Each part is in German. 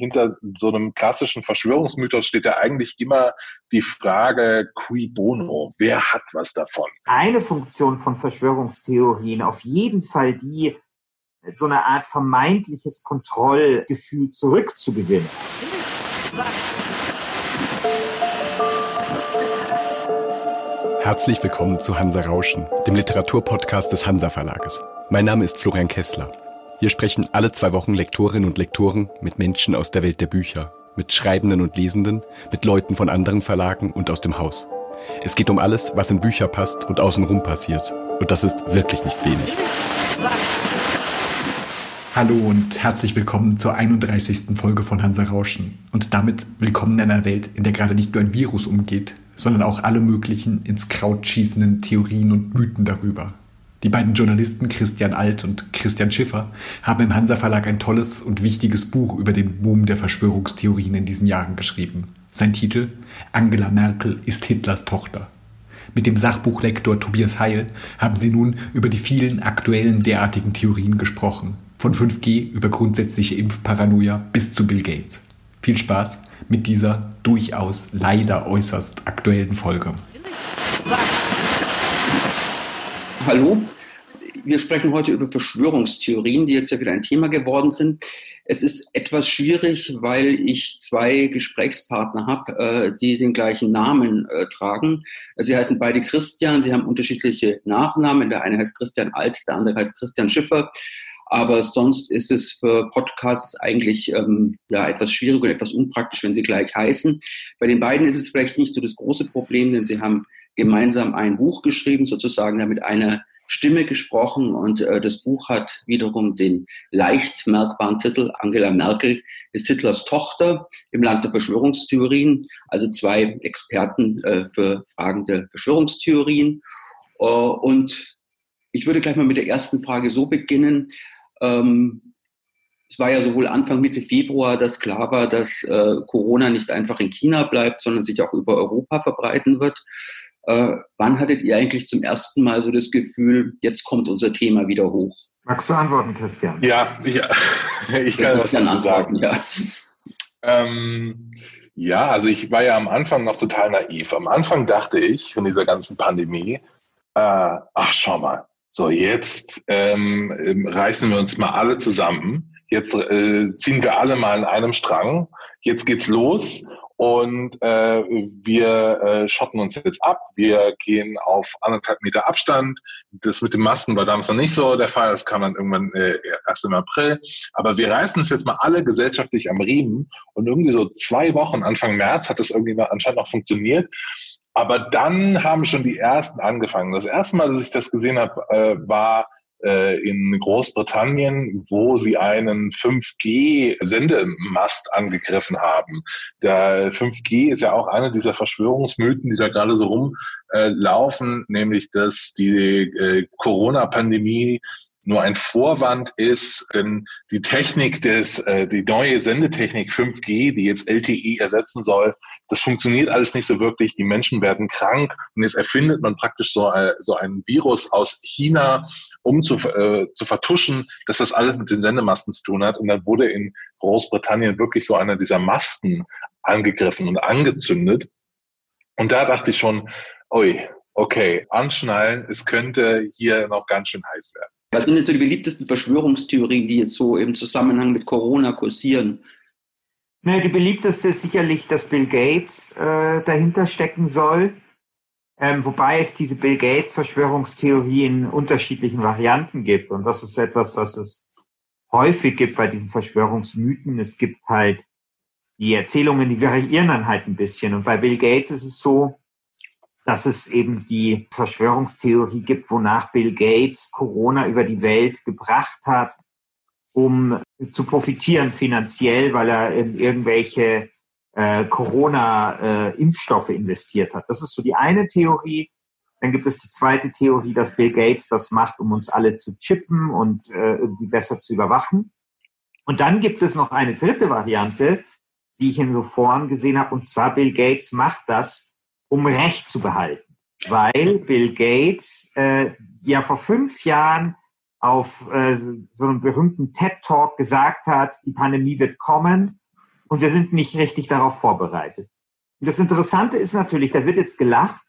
hinter so einem klassischen Verschwörungsmythos steht ja eigentlich immer die Frage, cui bono? Wer hat was davon? Eine Funktion von Verschwörungstheorien, auf jeden Fall die, so eine Art vermeintliches Kontrollgefühl zurückzugewinnen. Herzlich willkommen zu Hansa Rauschen, dem Literaturpodcast des Hansa Verlages. Mein Name ist Florian Kessler. Hier sprechen alle zwei Wochen Lektorinnen und Lektoren mit Menschen aus der Welt der Bücher, mit Schreibenden und Lesenden, mit Leuten von anderen Verlagen und aus dem Haus. Es geht um alles, was in Bücher passt und außenrum passiert. Und das ist wirklich nicht wenig. Hallo und herzlich willkommen zur 31. Folge von Hansa Rauschen. Und damit willkommen in einer Welt, in der gerade nicht nur ein Virus umgeht, sondern auch alle möglichen ins Kraut schießenden Theorien und Mythen darüber. Die beiden Journalisten Christian Alt und Christian Schiffer haben im Hansa Verlag ein tolles und wichtiges Buch über den Boom der Verschwörungstheorien in diesen Jahren geschrieben. Sein Titel Angela Merkel ist Hitlers Tochter. Mit dem Sachbuchlektor Tobias Heil haben sie nun über die vielen aktuellen derartigen Theorien gesprochen. Von 5G über grundsätzliche Impfparanoia bis zu Bill Gates. Viel Spaß mit dieser durchaus leider äußerst aktuellen Folge. Hallo, wir sprechen heute über Verschwörungstheorien, die jetzt ja wieder ein Thema geworden sind. Es ist etwas schwierig, weil ich zwei Gesprächspartner habe, äh, die den gleichen Namen äh, tragen. Sie heißen beide Christian, sie haben unterschiedliche Nachnamen. Der eine heißt Christian Alt, der andere heißt Christian Schiffer. Aber sonst ist es für Podcasts eigentlich ähm, ja, etwas schwierig und etwas unpraktisch, wenn sie gleich heißen. Bei den beiden ist es vielleicht nicht so das große Problem, denn sie haben gemeinsam ein Buch geschrieben, sozusagen damit einer Stimme gesprochen und äh, das Buch hat wiederum den leicht merkbaren Titel Angela Merkel ist Hitlers Tochter im Land der Verschwörungstheorien, also zwei Experten äh, für Fragen der Verschwörungstheorien. Äh, und ich würde gleich mal mit der ersten Frage so beginnen. Ähm, es war ja sowohl Anfang Mitte Februar, dass klar war, dass äh, Corona nicht einfach in China bleibt, sondern sich auch über Europa verbreiten wird. Äh, wann hattet ihr eigentlich zum ersten Mal so das Gefühl, jetzt kommt unser Thema wieder hoch? Magst du antworten, Christian? Ja, ich, ich kann das dazu sagen. Ja. Ähm, ja, also ich war ja am Anfang noch total naiv. Am Anfang dachte ich von dieser ganzen Pandemie, äh, ach schau mal, so jetzt ähm, ähm reißen wir uns mal alle zusammen. Jetzt äh, ziehen wir alle mal in einem Strang. Jetzt geht's los und äh, wir äh, schotten uns jetzt ab. Wir gehen auf anderthalb Meter Abstand. Das mit den Masken war damals noch nicht so der Fall. Das kam dann irgendwann äh, erst im April. Aber wir reißen uns jetzt mal alle gesellschaftlich am Riemen. Und irgendwie so zwei Wochen, Anfang März, hat das irgendwie anscheinend noch funktioniert. Aber dann haben schon die ersten angefangen. Das erste Mal, dass ich das gesehen habe, äh, war in Großbritannien, wo sie einen 5G-Sendemast angegriffen haben. Der 5G ist ja auch eine dieser Verschwörungsmythen, die da gerade so rumlaufen, nämlich dass die äh, Corona-Pandemie nur ein Vorwand ist, denn die Technik des, äh, die neue Sendetechnik 5G, die jetzt LTE ersetzen soll, das funktioniert alles nicht so wirklich. Die Menschen werden krank und jetzt erfindet man praktisch so, äh, so ein Virus aus China, um zu, äh, zu vertuschen, dass das alles mit den Sendemasten zu tun hat. Und dann wurde in Großbritannien wirklich so einer dieser Masten angegriffen und angezündet. Und da dachte ich schon, oi, okay, anschnallen, es könnte hier noch ganz schön heiß werden. Was sind denn so die beliebtesten Verschwörungstheorien, die jetzt so im Zusammenhang mit Corona kursieren? Na, die beliebteste ist sicherlich, dass Bill Gates äh, dahinter stecken soll. Ähm, wobei es diese Bill Gates Verschwörungstheorie in unterschiedlichen Varianten gibt. Und das ist etwas, was es häufig gibt bei diesen Verschwörungsmythen. Es gibt halt die Erzählungen, die variieren dann halt ein bisschen. Und bei Bill Gates ist es so, dass es eben die Verschwörungstheorie gibt, wonach Bill Gates Corona über die Welt gebracht hat, um zu profitieren finanziell, weil er in irgendwelche äh, Corona-Impfstoffe äh, investiert hat. Das ist so die eine Theorie. Dann gibt es die zweite Theorie, dass Bill Gates das macht, um uns alle zu chippen und äh, irgendwie besser zu überwachen. Und dann gibt es noch eine dritte Variante, die ich in so Foren gesehen habe, und zwar Bill Gates macht das, um Recht zu behalten. Weil Bill Gates äh, ja vor fünf Jahren auf äh, so einem berühmten TED-Talk gesagt hat, die Pandemie wird kommen und wir sind nicht richtig darauf vorbereitet. Und das Interessante ist natürlich, da wird jetzt gelacht,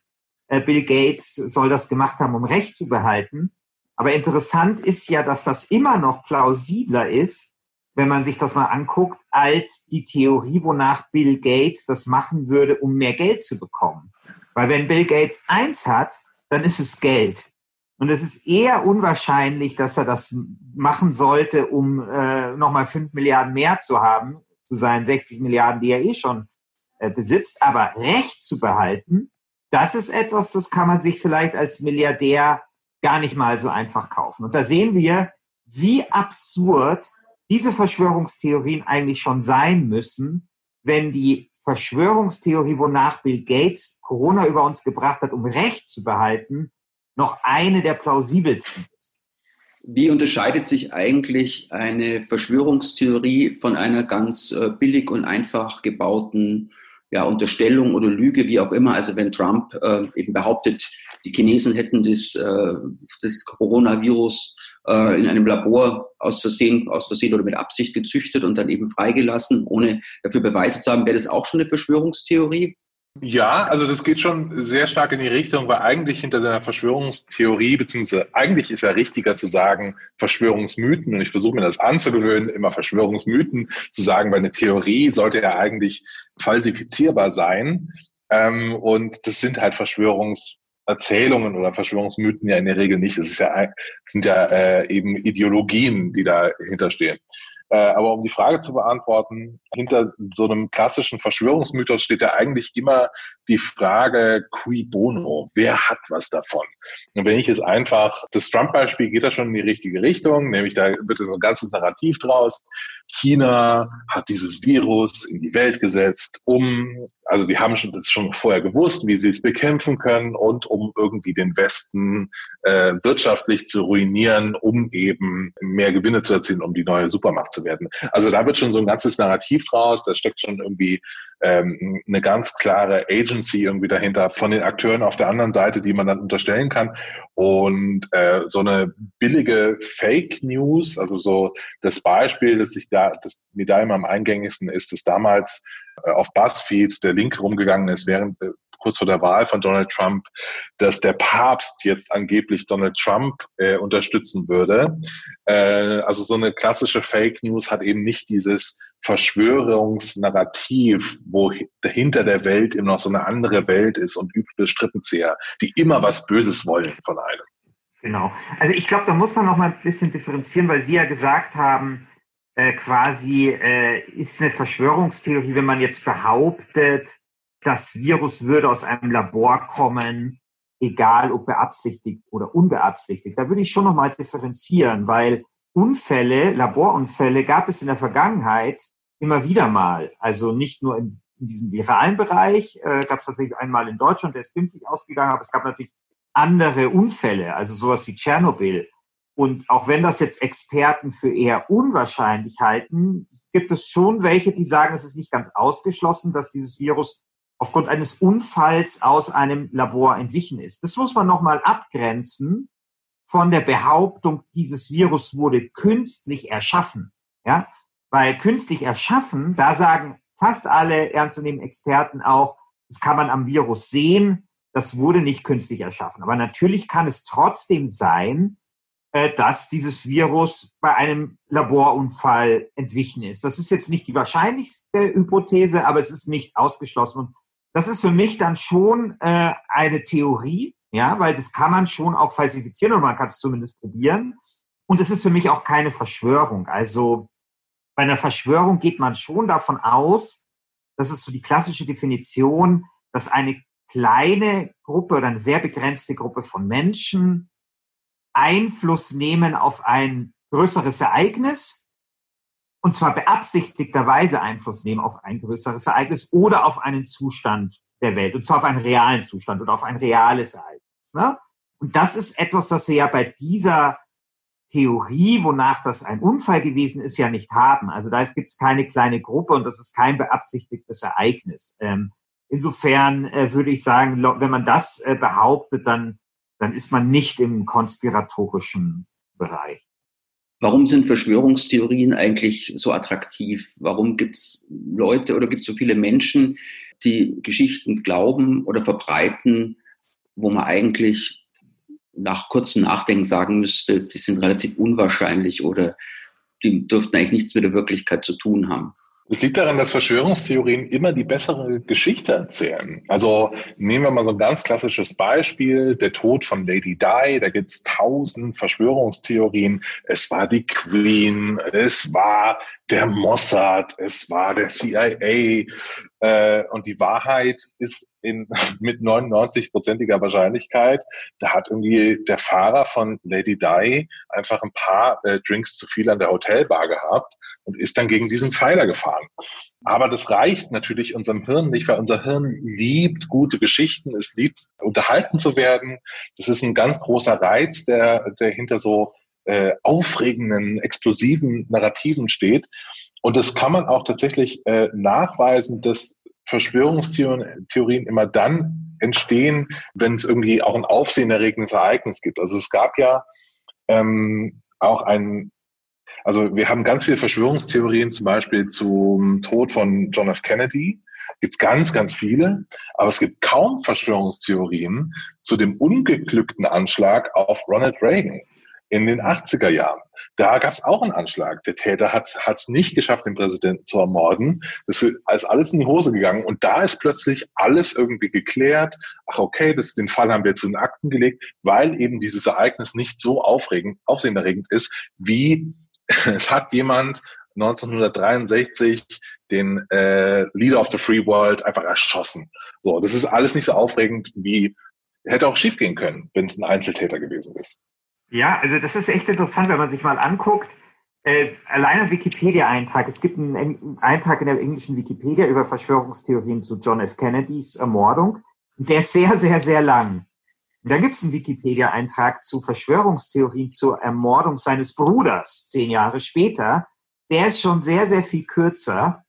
äh, Bill Gates soll das gemacht haben, um Recht zu behalten. Aber interessant ist ja, dass das immer noch plausibler ist, wenn man sich das mal anguckt, als die Theorie, wonach Bill Gates das machen würde, um mehr Geld zu bekommen. Weil wenn Bill Gates eins hat, dann ist es Geld. Und es ist eher unwahrscheinlich, dass er das machen sollte, um äh, nochmal fünf Milliarden mehr zu haben, zu seinen 60 Milliarden, die er eh schon äh, besitzt. Aber Recht zu behalten, das ist etwas, das kann man sich vielleicht als Milliardär gar nicht mal so einfach kaufen. Und da sehen wir, wie absurd diese Verschwörungstheorien eigentlich schon sein müssen, wenn die Verschwörungstheorie, wonach Bill Gates Corona über uns gebracht hat, um Recht zu behalten, noch eine der plausibelsten ist. Wie unterscheidet sich eigentlich eine Verschwörungstheorie von einer ganz äh, billig und einfach gebauten ja, Unterstellung oder Lüge, wie auch immer? Also wenn Trump äh, eben behauptet, die Chinesen hätten das, äh, das Coronavirus äh, in einem Labor aus Versehen, aus Versehen oder mit Absicht gezüchtet und dann eben freigelassen, ohne dafür Beweise zu haben, wäre das auch schon eine Verschwörungstheorie? Ja, also das geht schon sehr stark in die Richtung, weil eigentlich hinter der Verschwörungstheorie, beziehungsweise eigentlich ist ja richtiger zu sagen Verschwörungsmythen, und ich versuche mir das anzugewöhnen, immer Verschwörungsmythen zu sagen, weil eine Theorie sollte ja eigentlich falsifizierbar sein. Ähm, und das sind halt Verschwörungserzählungen oder Verschwörungsmythen ja in der Regel nicht. Es ja, sind ja äh, eben Ideologien, die dahinter stehen. Äh, aber um die Frage zu beantworten, hinter so einem klassischen Verschwörungsmythos steht ja eigentlich immer die Frage, cui bono? Wer hat was davon? Und wenn ich jetzt einfach, das Trump-Beispiel geht da schon in die richtige Richtung, nämlich da wird so ein ganzes Narrativ draus. China hat dieses Virus in die Welt gesetzt, um, also die haben schon, das schon vorher gewusst, wie sie es bekämpfen können und um irgendwie den Westen äh, wirtschaftlich zu ruinieren, um eben mehr Gewinne zu erzielen, um die neue Supermacht zu werden. Also da wird schon so ein ganzes Narrativ draus, da steckt schon irgendwie ähm, eine ganz klare Agency irgendwie dahinter von den Akteuren auf der anderen Seite, die man dann unterstellen kann. Und äh, so eine billige Fake News, also so das Beispiel, das sich da, das mir da immer am eingängigsten ist, dass damals äh, auf BuzzFeed der Link rumgegangen ist, während äh, kurz vor der Wahl von Donald Trump, dass der Papst jetzt angeblich Donald Trump äh, unterstützen würde. Äh, also so eine klassische Fake News hat eben nicht dieses Verschwörungsnarrativ, wo hinter der Welt immer noch so eine andere Welt ist und üble Strippenzieher, die immer was Böses wollen von einem. Genau. Also ich glaube, da muss man noch mal ein bisschen differenzieren, weil Sie ja gesagt haben, äh, quasi äh, ist eine Verschwörungstheorie, wenn man jetzt behauptet, das Virus würde aus einem Labor kommen, egal ob beabsichtigt oder unbeabsichtigt. Da würde ich schon noch mal differenzieren, weil Unfälle, Laborunfälle gab es in der Vergangenheit immer wieder mal. Also nicht nur in, diesem viralen Bereich, äh, gab es natürlich einmal in Deutschland, der ist glimpflich ausgegangen, aber es gab natürlich andere Unfälle, also sowas wie Tschernobyl. Und auch wenn das jetzt Experten für eher unwahrscheinlich halten, gibt es schon welche, die sagen, es ist nicht ganz ausgeschlossen, dass dieses Virus aufgrund eines Unfalls aus einem Labor entwichen ist. Das muss man nochmal abgrenzen von der Behauptung, dieses Virus wurde künstlich erschaffen. Ja, weil künstlich erschaffen, da sagen fast alle ernstzunehmenden Experten auch, das kann man am Virus sehen, das wurde nicht künstlich erschaffen. Aber natürlich kann es trotzdem sein, äh, dass dieses Virus bei einem Laborunfall entwichen ist. Das ist jetzt nicht die wahrscheinlichste Hypothese, aber es ist nicht ausgeschlossen. Und das ist für mich dann schon äh, eine Theorie, ja, weil das kann man schon auch falsifizieren oder man kann es zumindest probieren. Und es ist für mich auch keine Verschwörung. Also bei einer Verschwörung geht man schon davon aus, das ist so die klassische Definition, dass eine kleine Gruppe oder eine sehr begrenzte Gruppe von Menschen Einfluss nehmen auf ein größeres Ereignis und zwar beabsichtigterweise Einfluss nehmen auf ein größeres Ereignis oder auf einen Zustand der Welt und zwar auf einen realen Zustand oder auf ein reales Ereignis. Ne? Und das ist etwas, das wir ja bei dieser Theorie, wonach das ein Unfall gewesen ist, ja nicht haben. Also da gibt es keine kleine Gruppe und das ist kein beabsichtigtes Ereignis. Ähm, insofern äh, würde ich sagen, wenn man das äh, behauptet, dann, dann ist man nicht im konspiratorischen Bereich. Warum sind Verschwörungstheorien eigentlich so attraktiv? Warum gibt es Leute oder gibt es so viele Menschen, die Geschichten glauben oder verbreiten, wo man eigentlich nach kurzem Nachdenken sagen müsste, die sind relativ unwahrscheinlich oder die dürften eigentlich nichts mit der Wirklichkeit zu tun haben? Es liegt daran, dass Verschwörungstheorien immer die bessere Geschichte erzählen. Also nehmen wir mal so ein ganz klassisches Beispiel, der Tod von Lady Di. Da gibt es tausend Verschwörungstheorien. Es war die Queen, es war der Mossad, es war der CIA. Äh, und die Wahrheit ist in, mit 99-prozentiger Wahrscheinlichkeit, da hat irgendwie der Fahrer von Lady Di einfach ein paar äh, Drinks zu viel an der Hotelbar gehabt und ist dann gegen diesen Pfeiler gefahren. Aber das reicht natürlich unserem Hirn nicht, weil unser Hirn liebt gute Geschichten, es liebt unterhalten zu werden. Das ist ein ganz großer Reiz, der, der hinter so äh, aufregenden, explosiven Narrativen steht. Und das kann man auch tatsächlich äh, nachweisen, dass Verschwörungstheorien immer dann entstehen, wenn es irgendwie auch ein aufsehenerregendes Ereignis gibt. Also es gab ja ähm, auch ein also wir haben ganz viele Verschwörungstheorien, zum Beispiel zum Tod von John F. Kennedy. Gibt es ganz, ganz viele, aber es gibt kaum Verschwörungstheorien zu dem ungeglückten Anschlag auf Ronald Reagan in den 80er Jahren. Da gab es auch einen Anschlag. Der Täter hat es nicht geschafft, den Präsidenten zu ermorden. Das ist alles in die Hose gegangen. Und da ist plötzlich alles irgendwie geklärt. Ach, okay, das, den Fall haben wir zu den Akten gelegt, weil eben dieses Ereignis nicht so aufregend, aufsehenerregend ist, wie es hat jemand 1963 den äh, Leader of the Free World einfach erschossen. So, das ist alles nicht so aufregend wie hätte auch schiefgehen können, wenn es ein Einzeltäter gewesen ist. Ja, also das ist echt interessant, wenn man sich mal anguckt. Äh, allein ein Wikipedia-Eintrag. Es gibt einen, einen Eintrag in der englischen Wikipedia über Verschwörungstheorien zu John F. Kennedys Ermordung. Der ist sehr, sehr, sehr lang. Und da gibt es einen Wikipedia-Eintrag zu Verschwörungstheorien zur Ermordung seines Bruders, zehn Jahre später. Der ist schon sehr, sehr viel kürzer.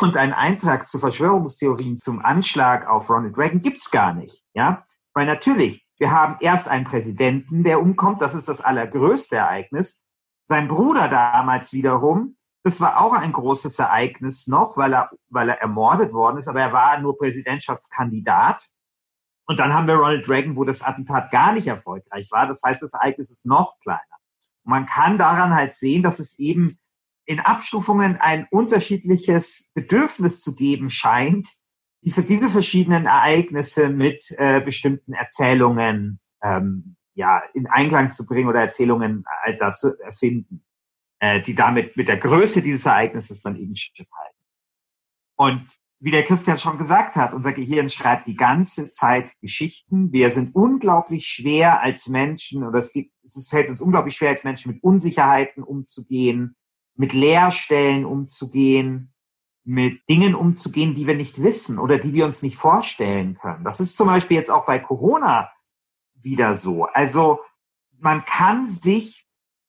Und ein Eintrag zu Verschwörungstheorien zum Anschlag auf Ronald Reagan gibt's gar nicht. Ja, weil natürlich, wir haben erst einen Präsidenten, der umkommt. Das ist das allergrößte Ereignis. Sein Bruder damals wiederum, das war auch ein großes Ereignis noch, weil er, weil er ermordet worden ist. Aber er war nur Präsidentschaftskandidat. Und dann haben wir Ronald Reagan, wo das Attentat gar nicht erfolgreich war. Das heißt, das Ereignis ist noch kleiner. Und man kann daran halt sehen, dass es eben in Abstufungen ein unterschiedliches Bedürfnis zu geben scheint, die für diese verschiedenen Ereignisse mit äh, bestimmten Erzählungen ähm, ja in Einklang zu bringen oder Erzählungen halt dazu erfinden, äh, die damit mit der Größe dieses Ereignisses dann eben halten. Und wie der Christian schon gesagt hat, unser Gehirn schreibt die ganze Zeit Geschichten. Wir sind unglaublich schwer als Menschen, oder es, gibt, es fällt uns unglaublich schwer als Menschen mit Unsicherheiten umzugehen, mit Leerstellen umzugehen, mit Dingen umzugehen, die wir nicht wissen oder die wir uns nicht vorstellen können. Das ist zum Beispiel jetzt auch bei Corona wieder so. Also man kann sich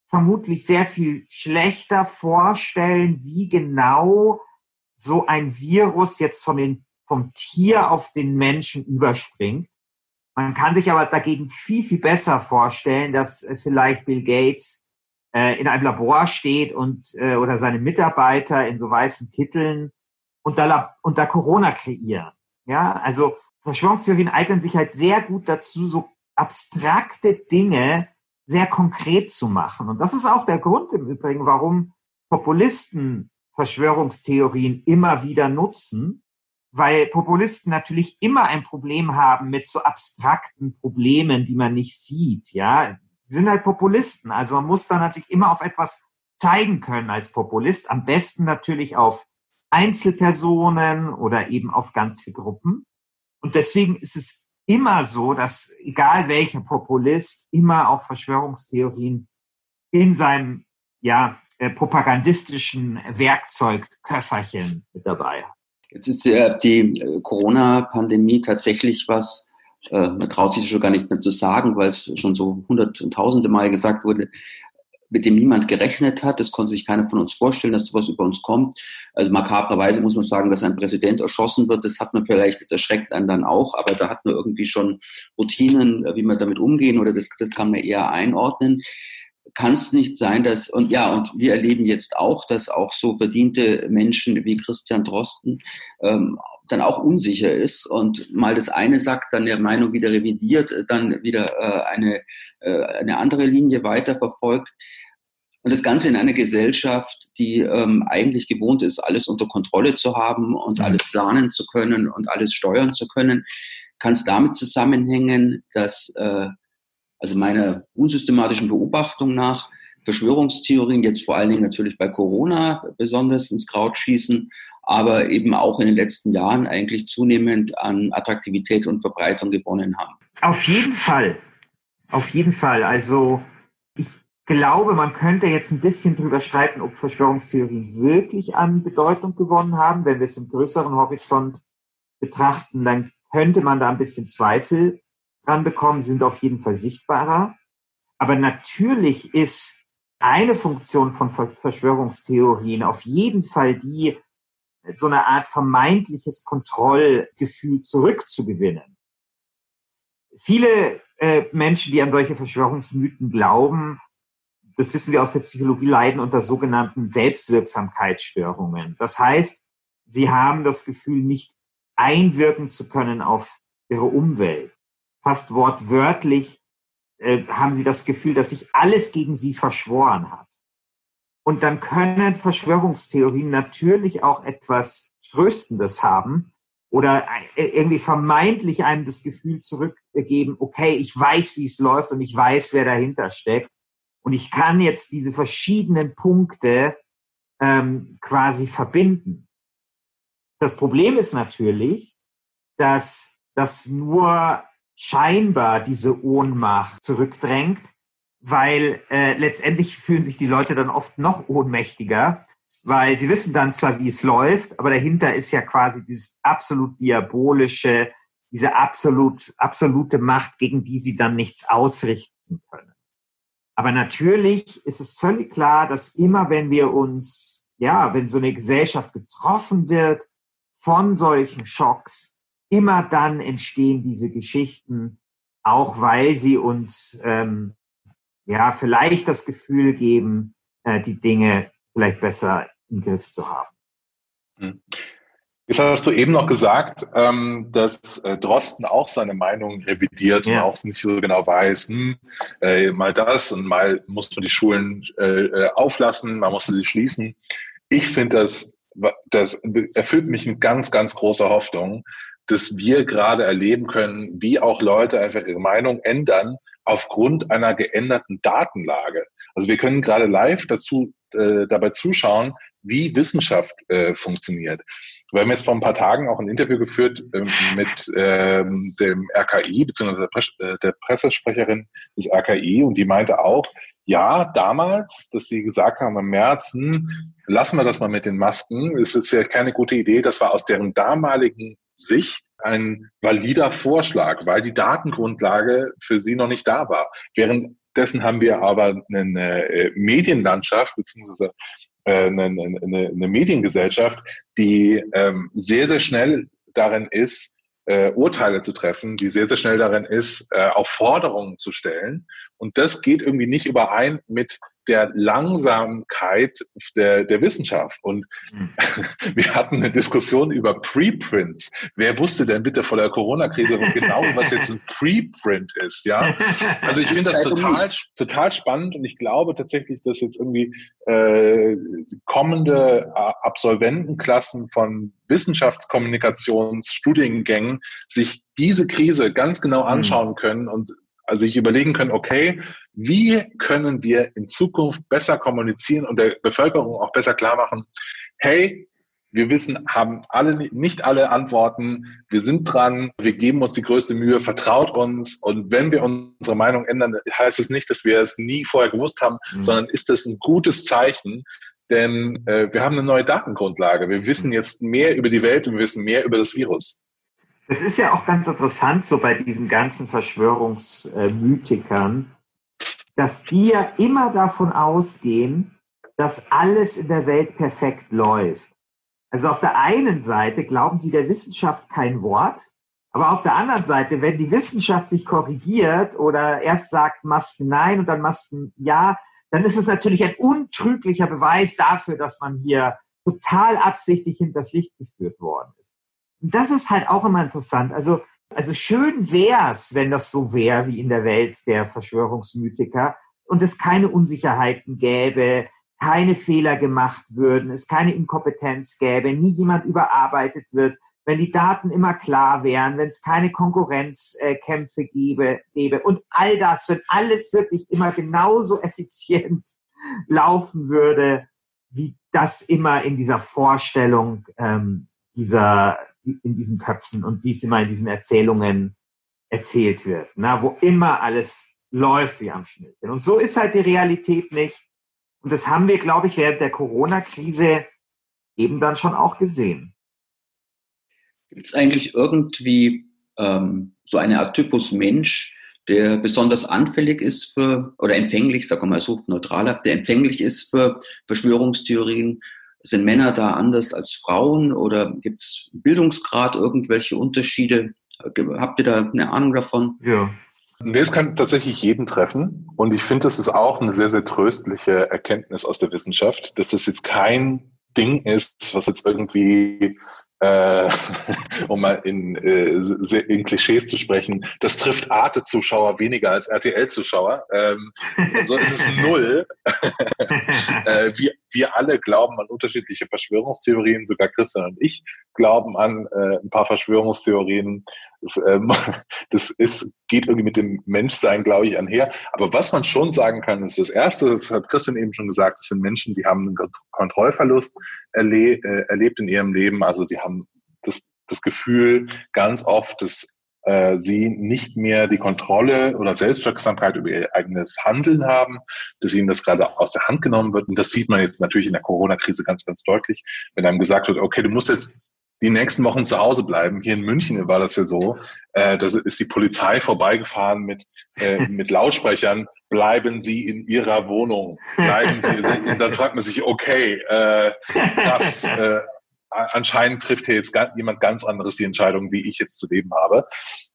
vermutlich sehr viel schlechter vorstellen, wie genau so ein Virus jetzt von den, vom Tier auf den Menschen überspringt. Man kann sich aber dagegen viel, viel besser vorstellen, dass äh, vielleicht Bill Gates äh, in einem Labor steht und äh, oder seine Mitarbeiter in so weißen Kitteln unter, unter Corona kreieren. Ja, also Verschwörungstheorien eignen sich halt sehr gut dazu, so abstrakte Dinge sehr konkret zu machen. Und das ist auch der Grund im Übrigen, warum Populisten Verschwörungstheorien immer wieder nutzen, weil Populisten natürlich immer ein Problem haben mit so abstrakten Problemen, die man nicht sieht, ja. Sind halt Populisten, also man muss da natürlich immer auf etwas zeigen können als Populist, am besten natürlich auf Einzelpersonen oder eben auf ganze Gruppen. Und deswegen ist es immer so, dass egal welcher Populist immer auch Verschwörungstheorien in seinem ja, äh, propagandistischen Werkzeugköfferchen mit dabei hat. Jetzt ist äh, die äh, Corona-Pandemie tatsächlich was, äh, man traut sich schon gar nicht mehr zu sagen, weil es schon so hundert und tausende Mal gesagt wurde, mit dem niemand gerechnet hat. Das konnte sich keiner von uns vorstellen, dass sowas über uns kommt. Also makabrerweise muss man sagen, dass ein Präsident erschossen wird. Das hat man vielleicht, das erschreckt einen dann auch, aber da hat man irgendwie schon Routinen, wie man damit umgehen oder das, das kann man eher einordnen. kann es nicht sein, dass, und ja, und wir erleben jetzt auch, dass auch so verdiente Menschen wie Christian Drosten ähm, dann auch unsicher ist und mal das eine sagt, dann der Meinung wieder revidiert, dann wieder äh, eine, äh, eine andere Linie weiterverfolgt. Und das Ganze in einer Gesellschaft, die ähm, eigentlich gewohnt ist, alles unter Kontrolle zu haben und mhm. alles planen zu können und alles steuern zu können, kann es damit zusammenhängen, dass äh, also meiner unsystematischen Beobachtung nach Verschwörungstheorien jetzt vor allen Dingen natürlich bei Corona besonders ins Kraut schießen, aber eben auch in den letzten Jahren eigentlich zunehmend an Attraktivität und Verbreitung gewonnen haben. Auf jeden Fall. Auf jeden Fall. Also ich glaube, man könnte jetzt ein bisschen drüber streiten, ob Verschwörungstheorien wirklich an Bedeutung gewonnen haben. Wenn wir es im größeren Horizont betrachten, dann könnte man da ein bisschen Zweifel dran bekommen, sind auf jeden Fall sichtbarer. Aber natürlich ist eine Funktion von Verschwörungstheorien auf jeden Fall die, so eine Art vermeintliches Kontrollgefühl zurückzugewinnen. Viele äh, Menschen, die an solche Verschwörungsmythen glauben, das wissen wir aus der Psychologie, leiden unter sogenannten Selbstwirksamkeitsstörungen. Das heißt, sie haben das Gefühl, nicht einwirken zu können auf ihre Umwelt. Fast wortwörtlich äh, haben sie das Gefühl, dass sich alles gegen sie verschworen hat. Und dann können Verschwörungstheorien natürlich auch etwas Tröstendes haben oder irgendwie vermeintlich einem das Gefühl zurückgeben, okay, ich weiß, wie es läuft und ich weiß, wer dahinter steckt. Und ich kann jetzt diese verschiedenen Punkte ähm, quasi verbinden. Das Problem ist natürlich, dass das nur scheinbar diese Ohnmacht zurückdrängt weil äh, letztendlich fühlen sich die Leute dann oft noch ohnmächtiger, weil sie wissen dann zwar, wie es läuft, aber dahinter ist ja quasi dieses absolut diabolische, diese absolut, absolute Macht, gegen die sie dann nichts ausrichten können. Aber natürlich ist es völlig klar, dass immer wenn wir uns, ja, wenn so eine Gesellschaft getroffen wird von solchen Schocks, immer dann entstehen diese Geschichten, auch weil sie uns ähm, ja, vielleicht das Gefühl geben, äh, die Dinge vielleicht besser im Griff zu haben. Hm. Jetzt hast du eben noch gesagt, ähm, dass äh, Drosten auch seine Meinung revidiert ja. und auch nicht so genau weiß, hm, äh, mal das und mal muss man die Schulen äh, äh auflassen, man muss sie schließen. Ich finde das, das erfüllt mich mit ganz, ganz großer Hoffnung, dass wir gerade erleben können, wie auch Leute einfach ihre Meinung ändern aufgrund einer geänderten Datenlage. Also wir können gerade live dazu äh, dabei zuschauen, wie Wissenschaft äh, funktioniert. Wir haben jetzt vor ein paar Tagen auch ein Interview geführt äh, mit ähm, dem RKI, beziehungsweise der, Pres äh, der Pressesprecherin des RKI, und die meinte auch, ja, damals, dass sie gesagt haben im März, hm, lassen wir das mal mit den Masken, ist es vielleicht keine gute Idee. Das war aus deren damaligen Sicht ein valider Vorschlag, weil die Datengrundlage für sie noch nicht da war. Währenddessen haben wir aber eine äh, Medienlandschaft beziehungsweise äh, eine, eine, eine Mediengesellschaft, die ähm, sehr, sehr schnell darin ist, äh, Urteile zu treffen, die sehr, sehr schnell darin ist, äh, auch Forderungen zu stellen. Und das geht irgendwie nicht überein mit der Langsamkeit der, der Wissenschaft. Und mhm. wir hatten eine Diskussion über Preprints. Wer wusste denn bitte vor der Corona-Krise genau, was jetzt ein Preprint ist? Ja, also ich finde das total, total spannend und ich glaube tatsächlich, dass jetzt irgendwie äh, kommende äh, Absolventenklassen von Wissenschaftskommunikationsstudiengängen sich diese Krise ganz genau mhm. anschauen können und also sich überlegen können, okay, wie können wir in Zukunft besser kommunizieren und der Bevölkerung auch besser klar machen, hey, wir wissen, haben alle, nicht alle Antworten. Wir sind dran. Wir geben uns die größte Mühe. Vertraut uns. Und wenn wir unsere Meinung ändern, heißt es nicht, dass wir es nie vorher gewusst haben, mhm. sondern ist das ein gutes Zeichen. Denn äh, wir haben eine neue Datengrundlage. Wir wissen jetzt mehr über die Welt und wir wissen mehr über das Virus. Es ist ja auch ganz interessant, so bei diesen ganzen Verschwörungsmythikern, dass die ja immer davon ausgehen, dass alles in der Welt perfekt läuft. Also auf der einen Seite glauben sie der Wissenschaft kein Wort, aber auf der anderen Seite, wenn die Wissenschaft sich korrigiert oder erst sagt Masken nein und dann Masken ja, dann ist es natürlich ein untrüglicher Beweis dafür, dass man hier total absichtlich hinters Licht geführt worden ist. Das ist halt auch immer interessant. Also, also schön wär's, wenn das so wäre wie in der Welt der Verschwörungsmythiker und es keine Unsicherheiten gäbe, keine Fehler gemacht würden, es keine Inkompetenz gäbe, nie jemand überarbeitet wird, wenn die Daten immer klar wären, wenn es keine Konkurrenzkämpfe äh, gäbe, gäbe und all das, wenn alles wirklich immer genauso effizient laufen würde, wie das immer in dieser Vorstellung ähm, dieser, in diesen Köpfen und wie es immer in diesen Erzählungen erzählt wird, na, wo immer alles läuft wie am Schnürchen. Und so ist halt die Realität nicht. Und das haben wir, glaube ich, während der Corona-Krise eben dann schon auch gesehen. Gibt es eigentlich irgendwie ähm, so eine Art Typus Mensch, der besonders anfällig ist für, oder empfänglich, wir mal so neutraler, der empfänglich ist für Verschwörungstheorien? Sind Männer da anders als Frauen oder gibt es Bildungsgrad irgendwelche Unterschiede? Habt ihr da eine Ahnung davon? Ja. Nee, es kann tatsächlich jeden treffen. Und ich finde, das ist auch eine sehr, sehr tröstliche Erkenntnis aus der Wissenschaft, dass das jetzt kein Ding ist, was jetzt irgendwie äh, um mal in, äh, in Klischees zu sprechen, das trifft Arte-Zuschauer weniger als RTL-Zuschauer. Ähm, so ist es null. äh, wir, wir alle glauben an unterschiedliche Verschwörungstheorien, sogar Christian und ich glauben an äh, ein paar Verschwörungstheorien. Das, ähm, das ist, geht irgendwie mit dem Menschsein, glaube ich, einher. Aber was man schon sagen kann, ist das Erste, das hat Christian eben schon gesagt, das sind Menschen, die haben einen Kontrollverlust erle äh, erlebt in ihrem Leben. Also die haben das, das Gefühl ganz oft, dass äh, sie nicht mehr die Kontrolle oder Selbstwirksamkeit über ihr eigenes Handeln haben, dass ihnen das gerade aus der Hand genommen wird. Und das sieht man jetzt natürlich in der Corona-Krise ganz, ganz deutlich, wenn einem gesagt wird, okay, du musst jetzt die nächsten Wochen zu Hause bleiben. Hier in München war das ja so. Äh, da ist die Polizei vorbeigefahren mit, äh, mit Lautsprechern. Bleiben Sie in Ihrer Wohnung. Bleiben Sie. Und dann fragt man sich, okay, äh, das äh, anscheinend trifft hier jetzt jemand ganz anderes die Entscheidung, wie ich jetzt zu leben habe.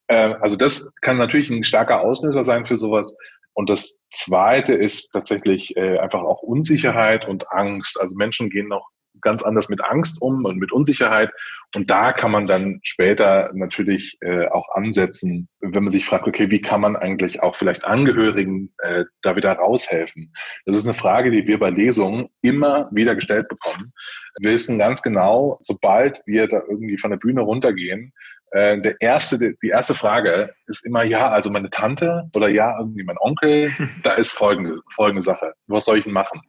Äh, also das kann natürlich ein starker Auslöser sein für sowas. Und das Zweite ist tatsächlich äh, einfach auch Unsicherheit und Angst. Also Menschen gehen noch ganz anders mit Angst um und mit Unsicherheit. Und da kann man dann später natürlich äh, auch ansetzen, wenn man sich fragt, okay, wie kann man eigentlich auch vielleicht Angehörigen äh, da wieder raushelfen? Das ist eine Frage, die wir bei Lesungen immer wieder gestellt bekommen. Wir wissen ganz genau, sobald wir da irgendwie von der Bühne runtergehen, äh, der erste, die erste Frage ist immer, ja, also meine Tante oder ja, irgendwie mein Onkel, da ist folgende, folgende Sache. Was soll ich denn machen?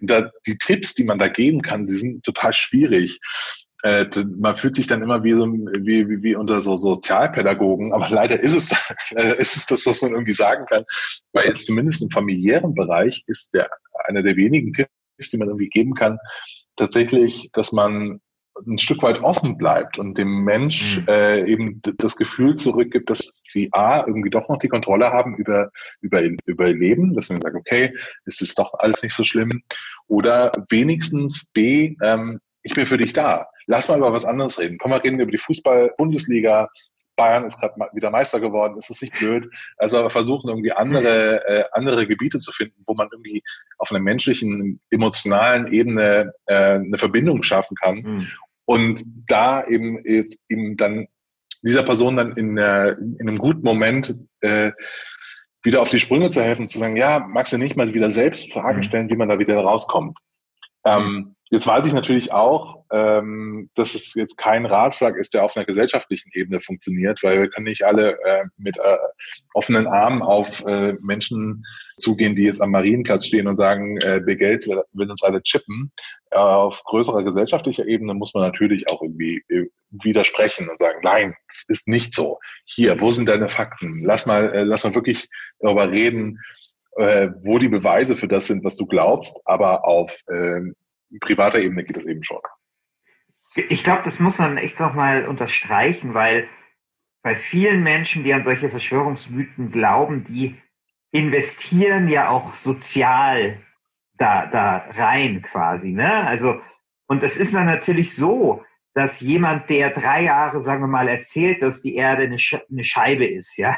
Und da, die Tipps, die man da geben kann, die sind total schwierig. Äh, man fühlt sich dann immer wie, so, wie, wie, wie unter so Sozialpädagogen, aber leider ist es, äh, ist es das, was man irgendwie sagen kann. Weil jetzt zumindest im familiären Bereich ist der, einer der wenigen Tipps, die man irgendwie geben kann, tatsächlich, dass man ein Stück weit offen bleibt und dem Mensch mhm. äh, eben das Gefühl zurückgibt, dass sie A, irgendwie doch noch die Kontrolle haben über, über, über ihr Leben, dass man sagt, okay, es ist doch alles nicht so schlimm. Oder wenigstens B, ähm, ich bin für dich da. Lass mal über was anderes reden. Komm mal reden über die Fußball-Bundesliga. Bayern ist gerade wieder Meister geworden, ist das nicht blöd? Also versuchen irgendwie andere, äh, andere Gebiete zu finden, wo man irgendwie auf einer menschlichen, emotionalen Ebene äh, eine Verbindung schaffen kann. Mhm. Und da eben, eben dann dieser Person dann in, äh, in einem guten Moment äh, wieder auf die Sprünge zu helfen, zu sagen, ja, magst du nicht mal wieder selbst Fragen mhm. stellen, wie man da wieder rauskommt. Ähm, jetzt weiß ich natürlich auch, ähm, dass es jetzt kein Ratschlag ist, der auf einer gesellschaftlichen Ebene funktioniert, weil wir können nicht alle äh, mit äh, offenen Armen auf äh, Menschen zugehen, die jetzt am Marienplatz stehen und sagen, äh, Bill Gates will, uns alle chippen. Äh, auf größerer gesellschaftlicher Ebene muss man natürlich auch irgendwie äh, widersprechen und sagen, nein, das ist nicht so. Hier, wo sind deine Fakten? Lass mal, äh, lass mal wirklich darüber reden, äh, wo die Beweise für das sind, was du glaubst, aber auf äh, privater Ebene geht das eben schon. Ich glaube, das muss man echt nochmal unterstreichen, weil bei vielen Menschen, die an solche Verschwörungsmythen glauben, die investieren ja auch sozial da, da rein quasi. Ne? Also, und es ist dann natürlich so, dass jemand, der drei Jahre, sagen wir mal, erzählt, dass die Erde eine, Sch eine Scheibe ist, ja,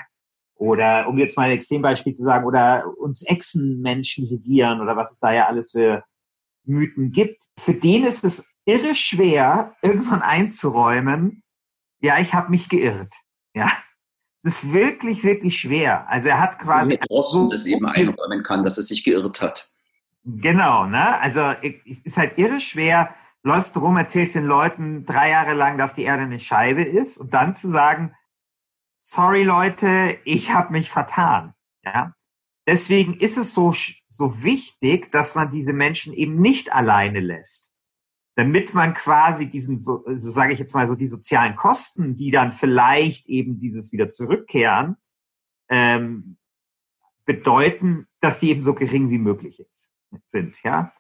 Oder um jetzt mal ein Extrembeispiel zu sagen, oder uns Echsenmenschen regieren oder was es da ja alles für Mythen gibt. Für den ist es irre schwer, irgendwann einzuräumen, ja, ich habe mich geirrt. Ja, das ist wirklich, wirklich schwer. Also er hat quasi. Mit Rosten so, das eben einräumen kann, dass er sich geirrt hat. Genau, ne? Also es ist halt irre schwer, läufst du rum, erzählst den Leuten drei Jahre lang, dass die Erde eine Scheibe ist und dann zu sagen, sorry Leute, ich habe mich vertan. Ja? Deswegen ist es so, so wichtig, dass man diese Menschen eben nicht alleine lässt. Damit man quasi diesen, so, so sage ich jetzt mal, so die sozialen Kosten, die dann vielleicht eben dieses wieder zurückkehren, ähm, bedeuten, dass die eben so gering wie möglich ist, sind. Ja?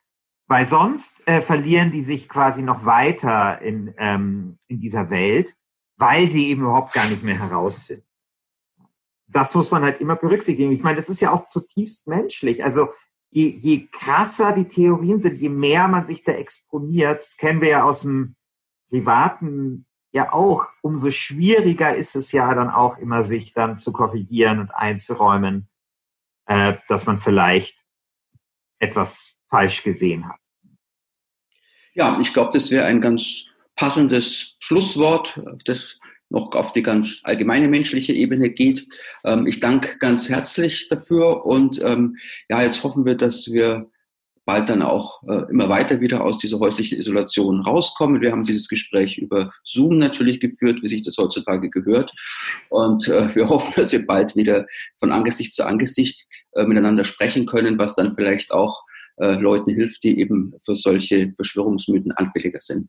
Weil sonst äh, verlieren die sich quasi noch weiter in, ähm, in dieser Welt, weil sie eben überhaupt gar nicht mehr herausfinden. Das muss man halt immer berücksichtigen. Ich meine, das ist ja auch zutiefst menschlich. Also je, je krasser die Theorien sind, je mehr man sich da exponiert, das kennen wir ja aus dem privaten ja auch, umso schwieriger ist es ja dann auch immer, sich dann zu korrigieren und einzuräumen, äh, dass man vielleicht etwas falsch gesehen hat. Ja, ich glaube, das wäre ein ganz passendes Schlusswort, das noch auf die ganz allgemeine menschliche Ebene geht. Ähm, ich danke ganz herzlich dafür und ähm, ja, jetzt hoffen wir, dass wir bald dann auch äh, immer weiter wieder aus dieser häuslichen Isolation rauskommen. Wir haben dieses Gespräch über Zoom natürlich geführt, wie sich das heutzutage gehört. Und äh, wir hoffen, dass wir bald wieder von Angesicht zu Angesicht äh, miteinander sprechen können, was dann vielleicht auch äh, Leuten hilft, die eben für solche Verschwörungsmythen anfälliger sind.